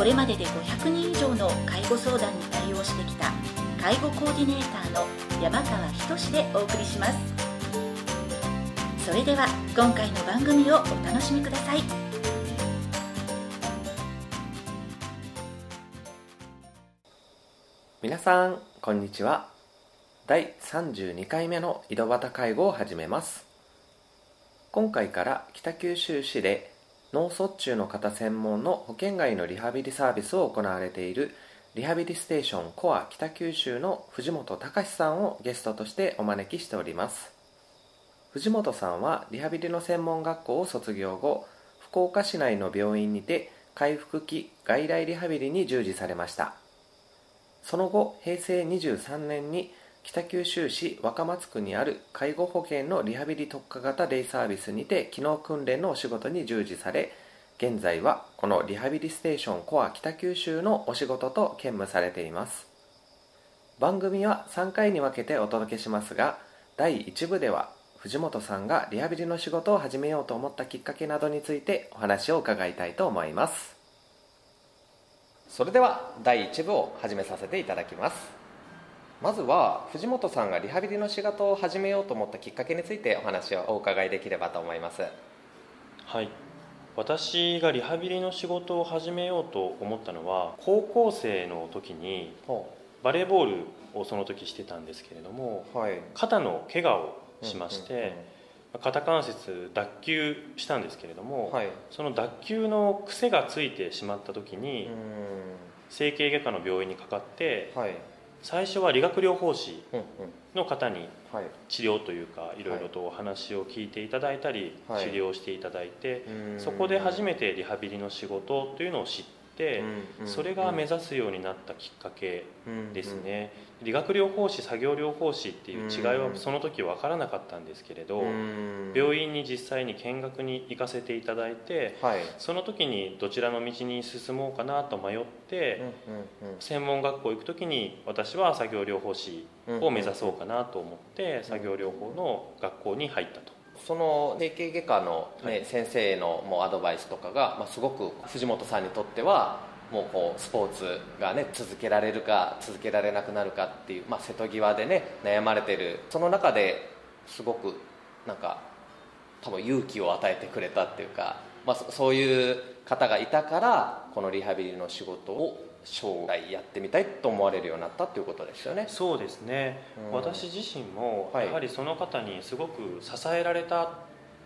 これまでで500人以上の介護相談に対応してきた介護コーディネーターの山川仁でお送りします。それでは今回の番組をお楽しみください。皆さんこんにちは。第32回目の井戸端介護を始めます。今回から北九州市で脳卒中の方専門の保険外のリハビリサービスを行われているリハビリステーションコア北九州の藤本隆さんをゲストとしてお招きしております。藤本さんはリハビリの専門学校を卒業後福岡市内の病院にて回復期外来リハビリに従事されました。その後平成23年に北九州市若松区にある介護保険のリハビリ特化型デイサービスにて機能訓練のお仕事に従事され現在はこのリハビリステーションコア北九州のお仕事と兼務されています。番組は3回に分けてお届けしますが第1部では藤本さんがリハビリの仕事を始めようと思ったきっかけなどについてお話を伺いたいと思います。それでは第1部を始めさせていただきます。まずは藤本さんがリハビリの仕事を始めようと思ったきっかけについてお話をお伺いできればと思います。はい。私がリハビリの仕事を始めようと思ったのは高校生の時にバレーボールをその時してたんですけれども、はい、肩の怪我をしまして、肩関節脱臼したんですけれども、はい、その脱臼の癖がついてしまった時に整形外科の病院にかかって、はい、最初は理学療法士の方に治療というかい。ろいろとお話を聞いていただいたり治療していただいてそこで初めてリハビリの仕事というのを知ってて、それが目指すようになったきっかけですね、理学療法士作業療法士っていう違いはその時分からなかったんですけれど、病院に実際に見学に行かせていただいて、はい、その時にどちらの道に進もうかなと迷って、専門学校行く時に私は作業療法士を目指そうかなと思って作業療法の学校に入ったと。その整形外科の、ね、はい、先生のもうアドバイスとかが、まあ、すごく藤本さんにとってはもうこうスポーツがね続けられるか続けられなくなるかっていう、まあ、瀬戸際でね悩まれてるその中ですごくなんか多分勇気を与えてくれたっていうか、まあ、そういう方がいたからこのリハビリの仕事を将来やってみたいと思われるようになったということですよね。そうですね、うん、私自身もやはりその方にすごく支えられた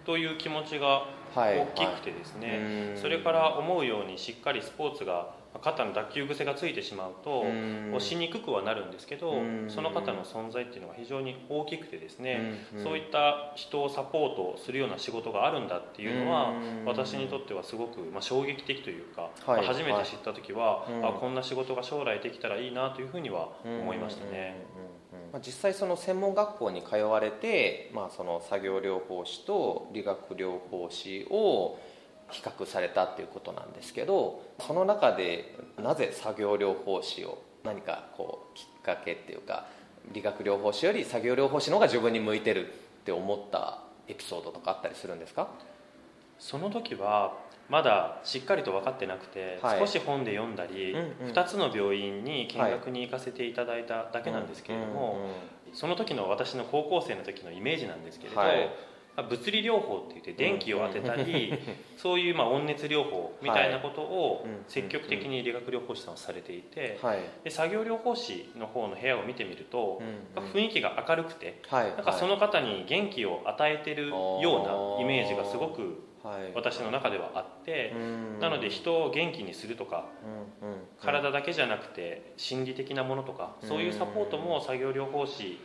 という気持ちが大きくてですね、はい。はい、それから思うようにしっかりスポーツが肩の脱臼癖がついてしまうとしにくくはなるんですけどその方の存在っていうのが非常に大きくてですねそういった人をサポートするような仕事があるんだっていうのは私にとってはすごくまあ衝撃的というか、はい、初めて知った時は、あこんな仕事が将来できたらいいなというふうには思いましたね。実際その専門学校に通われて、まあ、その作業療法士と理学療法士を比較されたっていうことなんですけどその中でなぜ作業療法士を何かこうきっかけっていうか理学療法士より作業療法士の方が自分に向いてるって思ったエピソードとかあったりするんですか？その時はまだしっかりと分かってなくて、はい、少し本で読んだり、うんうん、2つの病院に見学に行かせていただいただけなんですけれども、その時の私の高校生の時のイメージなんですけれど、はい物理療法って言って電気を当てたり、そういうまあ温熱療法みたいなことを積極的に理学療法士さんはされていて、で作業療法士の方の部屋を見てみると、雰囲気が明るくて、なんかその方に元気を与えてるようなイメージがすごく私の中ではあってなので人を元気にするとか体だけじゃなくて心理的なものとかそういうサポートも作業療法士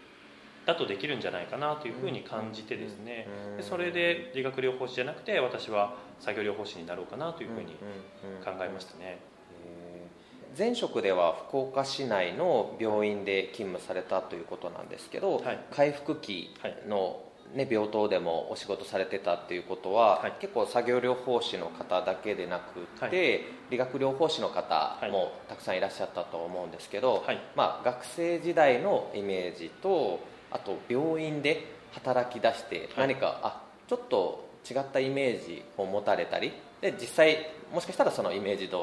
だとできるんじゃないかなというふうに感じてですね。でそれで理学療法士じゃなくて私は作業療法士になろうかなというふうに考えましたね。前職では福岡市内の病院で勤務されたということなんですけど、はい、回復期の、ね、病棟でもお仕事されてたっていうことは、はい、結構作業療法士の方だけでなくて、はい、理学療法士の方もたくさんいらっしゃったと思うんですけど、まあ、学生時代のイメージとあと病院で働き出して何か、あちょっと違ったイメージを持たれたりで実際もしかしたらそのイメージ通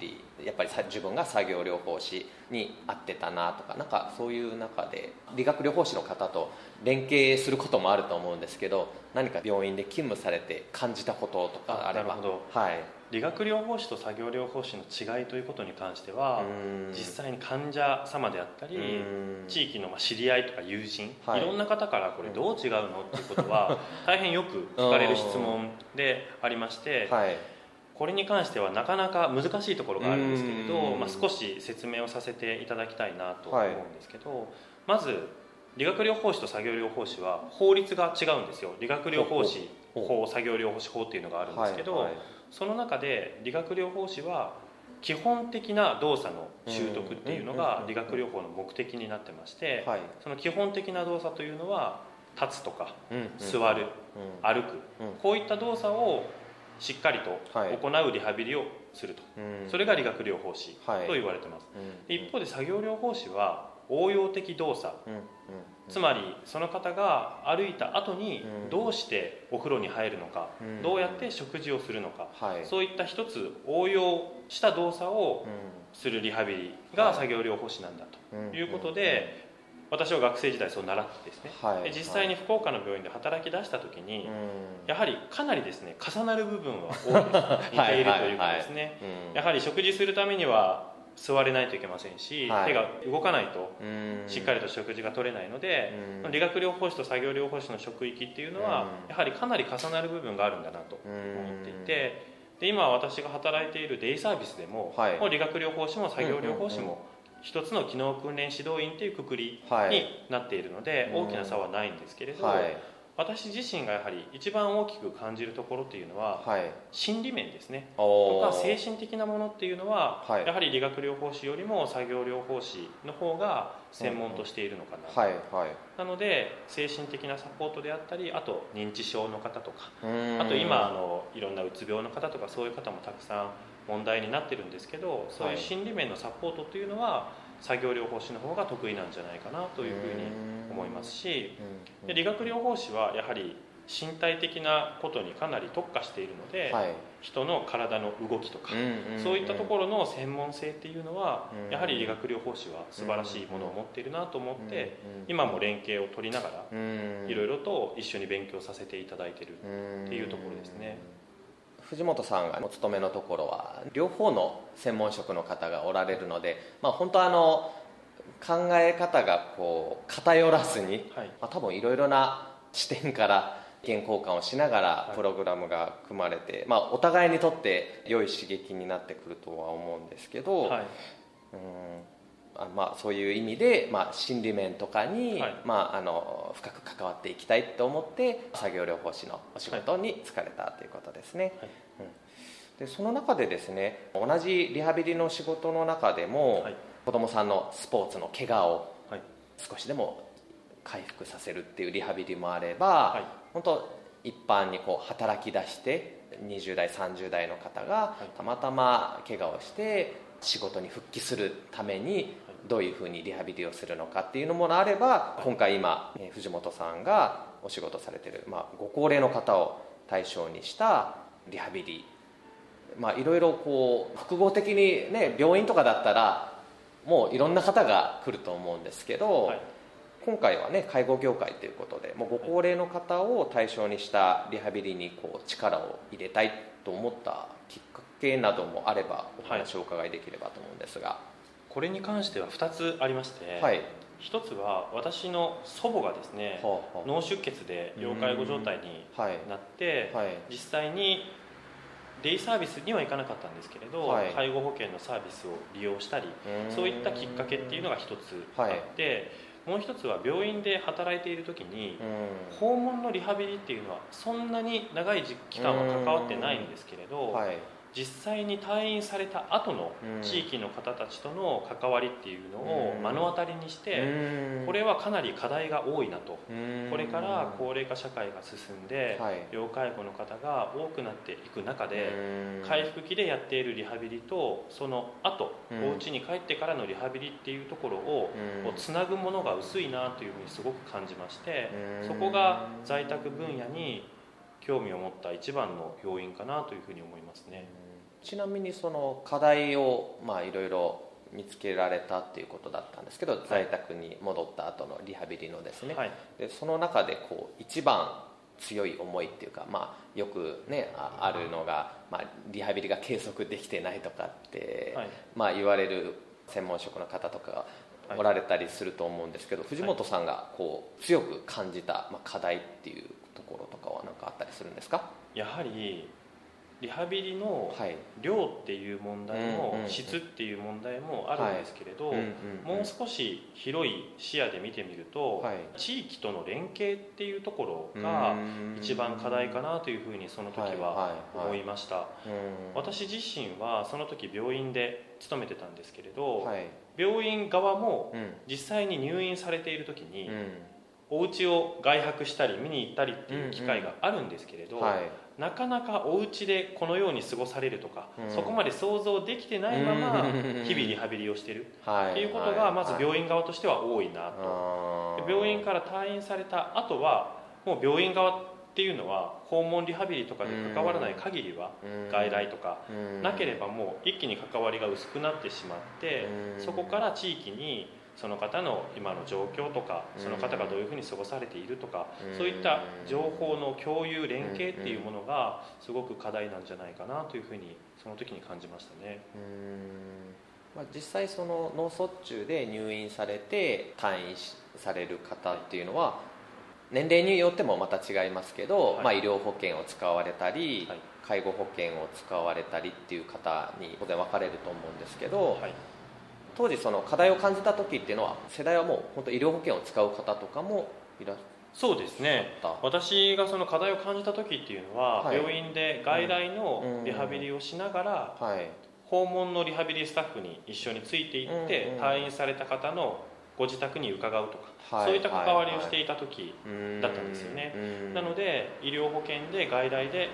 りやっぱり自分が作業療法士に合ってたなとかなんかそういう中で理学療法士の方と連携することもあると思うんですけど何か病院で勤務されて感じたこととかあればはい、理学療法士と作業療法士の違いということに関しては実際に患者様であったり地域の知り合いとか友人、はい、いろんな方からこれどう違うのっていうことは 大変よく聞かれる質問でありまして、はい。これに関してはなかなか難しいところがあるんですけれど、まあ、少し説明をさせていただきたいなと思うんですけど、はい、まず理学療法士と作業療法士は法律が違うんですよ。理学療法士法作業療法士法っていうのがあるんですけど、はい。はい、その中で理学療法士は基本的な動作の習得っていうのが理学療法の目的になってまして、その基本的な動作というのは立つとか座る、歩く、こういった動作をしっかりと行うリハビリをすると、それが理学療法士と言われてます、一方で作業療法士は応用的動作、つまりその方が歩いた後にどうしてお風呂に入るのか、どうやって食事をするのか、そういった一つ応用した動作をするリハビリが作業療法士なんだということで、私は学生時代そう習ってですね、はい、で実際に福岡の病院で働き出した時に、やはりかなりですね重なる部分は多 い似ているというかですね。やはり食事するためには座れないといけませんし、はい、手が動かないとしっかりと食事が取れないので理学療法士と作業療法士の職域っていうのはやはりかなり重なる部分があるんだなと思っていてで今私が働いているデイサービスでもはい、もう理学療法士も作業療法士も一つの機能訓練指導員というくくりになっているので、大きな差はないんですけれど、はい、私自身がやはり一番大きく感じるところっていうのは、はい、心理面ですね。とか精神的なものっていうのは、はい、やはり理学療法士よりも作業療法士の方が専門としているのかな、はい。はい、なので精神的なサポートであったりあと認知症の方とかあと今あのいろんなうつ病の方とかそういう方もたくさん問題になってるんですけどそういう心理面のサポートというのは作業療法士の方が得意なんじゃないかなというふうに思いますしで理学療法士はやはり身体的なことにかなり特化しているので、はい、人の体の動きとか、そういったところの専門性っていうのは、やはり理学療法士は素晴らしいものを持っているなと思って、今も連携を取りながら、いろいろと一緒に勉強させていただいているっていうところですね。藤本さんがお勤めのところは両方の専門職の方がおられるので、まあ、本当あの考え方がこう偏らずに、はい、まあ、多分いろいろな視点から意見交換をしながらプログラムが組まれて、はい、まあ、お互いにとって良い刺激になってくるとは思うんですけど、はい、うんあまあ、そういう意味で、まあ、心理面とかに、はい、まあ、あの深く関わっていきたいと思って作業療法士のお仕事に就かれたということですね、はい、うん、でその中でですね同じリハビリの仕事の中でも、はい、子どもさんのスポーツの怪我を少しでも回復させるっていうリハビリもあれば、本当一般にこう働き出して20代30代の方がたまたま怪我をして仕事に復帰するためにどういうふうにリハビリをするのかっていうのもあれば今回今藤本さんがお仕事されてる、まあ、ご高齢の方を対象にしたリハビリまあいろいろこう複合的にね病院とかだったらもういろんな方が来ると思うんですけど、はい、今回はね介護業界ということでもうご高齢の方を対象にしたリハビリにこう力を入れたいと思ったきっかけなどもあればお話をお伺いできればと思うんですが。はいこれに関しては2つありまして、はい、1つは私の祖母がですね、はあはあ、脳出血で要介護状態になって、はい。はい、実際にデイサービスには行かなかったんですけれど、介護保険のサービスを利用したりそういったきっかけっていうのが1つあって、もう1つは病院で働いている時に訪問のリハビリっていうのはそんなに長い期間は関わってないんですけれど、実際に退院された後の地域の方たちとの関わりっていうのを目の当たりにしてこれはかなり課題が多いなと。これから高齢化社会が進んで要介護の方が多くなっていく中で回復期でやっているリハビリとその後お家に帰ってからのリハビリっていうところをつなぐものが薄いなというふうにすごく感じましてそこが在宅分野に興味を持った一番の要因かなというふうに思いますね。ちなみにその課題をまあいろいろ見つけられたっていうことだったんですけど、在宅に戻った後のリハビリのですね、はい、でその中でこう一番強い思いっていうか、まあ、よくねあるのが、まあ、リハビリが継続できてないとかって、はい、まあ、言われる専門職の方とかおられたりすると思うんですけど、はい、藤本さんがこう強く感じた、まあ、課題っていうところとかは何かあったりするんですか？やはりリハビリの量っていう問題も質っていう問題もあるんですけれどもう少し広い視野で見てみると地域との連携っていうところが一番課題かなというふうにその時は思いました。私自身はその時病院で勤めてたんですけれど病院側も実際に入院されている時にお家を外泊したり見に行ったりっていう機会があるんですけれど、なかなかお家でこのように過ごされるとか、うん、そこまで想像できてないまま日々リハビリをしてる。っていうことがまず病院側としては多いなと。病院から退院された後はもう病院側っていうのは訪問リハビリとかで関わらない限りは外来とかなければもう一気に関わりが薄くなってしまってそこから地域にその方の今の状況とかその方がどういうふうに過ごされているとかそういった情報の共有連携っていうものがすごく課題なんじゃないかなというふうにその時に感じましたね。まあ、実際その脳卒中で入院されて退院される方っていうのは年齢によってもまた違いますけど、はい、まあ、医療保険を使われたり、はい、介護保険を使われたりっていう方に当然分かれると思うんですけど、はい当時その課題を感じた時っていうのは世代はもう本当医療保険を使う方とかもいらっしゃそうですね。私がその課題を感じた時っていうのは、はい、病院で外来のリハビリをしながら、うん。はい、訪問のリハビリスタッフに一緒についていって、うんうん、退院された方のご自宅に伺うとか、はい、そういった関わりをしていた時だったんですよね、なので医療保険で外来で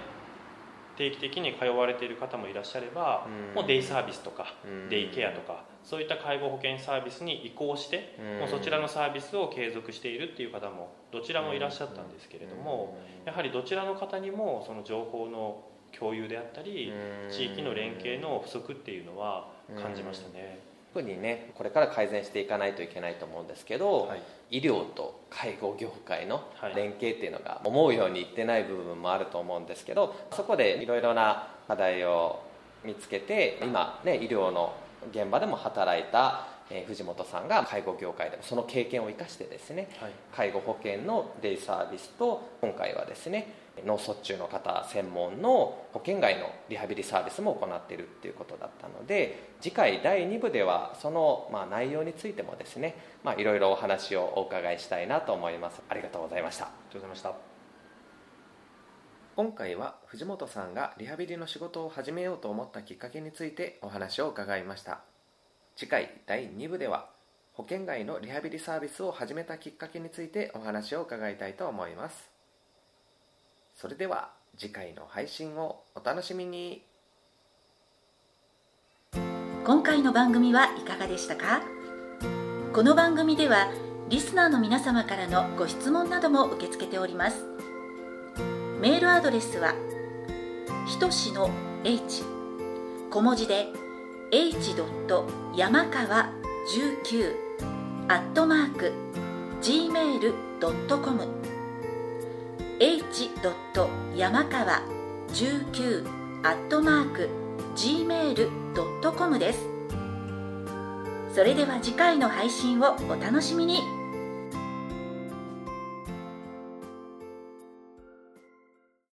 定期的に通われている方もいらっしゃれば、もうデイサービスとか、デイケアとかそういった介護保険サービスに移行して、もうそちらのサービスを継続しているっていう方もどちらもいらっしゃったんですけれども、やはりどちらの方にもその情報の共有であったり地域の連携の不足っていうのは感じましたね。特にねこれから改善していかないといけないと思うんですけど、はい、医療と介護業界の連携っていうのが思うようにいってない部分もあると思うんですけどそこでいろいろな課題を見つけて今ね医療の現場でも働いたえ藤本さんが介護業界でもその経験を生かしてですね、はい、介護保険のデイサービスと今回はですね脳卒中の方専門の保険外のリハビリサービスも行っているっていうことだったので次回第2部ではその、まあ、内容についてもですね、まあ、いろいろお話をお伺いしたいなと思います。ありがとうございました。ありがとうございました今回は藤本さんがリハビリの仕事を始めようと思ったきっかけについてお話を伺いました。次回第2部では保険外のリハビリサービスを始めたきっかけについてお話を伺いたいと思います。それでは次回の配信をお楽しみに。今回の番組はいかがでしたか？この番組ではリスナーの皆様からのご質問なども受け付けております。メールアドレスはひとしの h 小文字で h. 山川19アットマーク gmail.com h. 山川19アットマーク gmail.com ですそれでは次回の配信をお楽しみに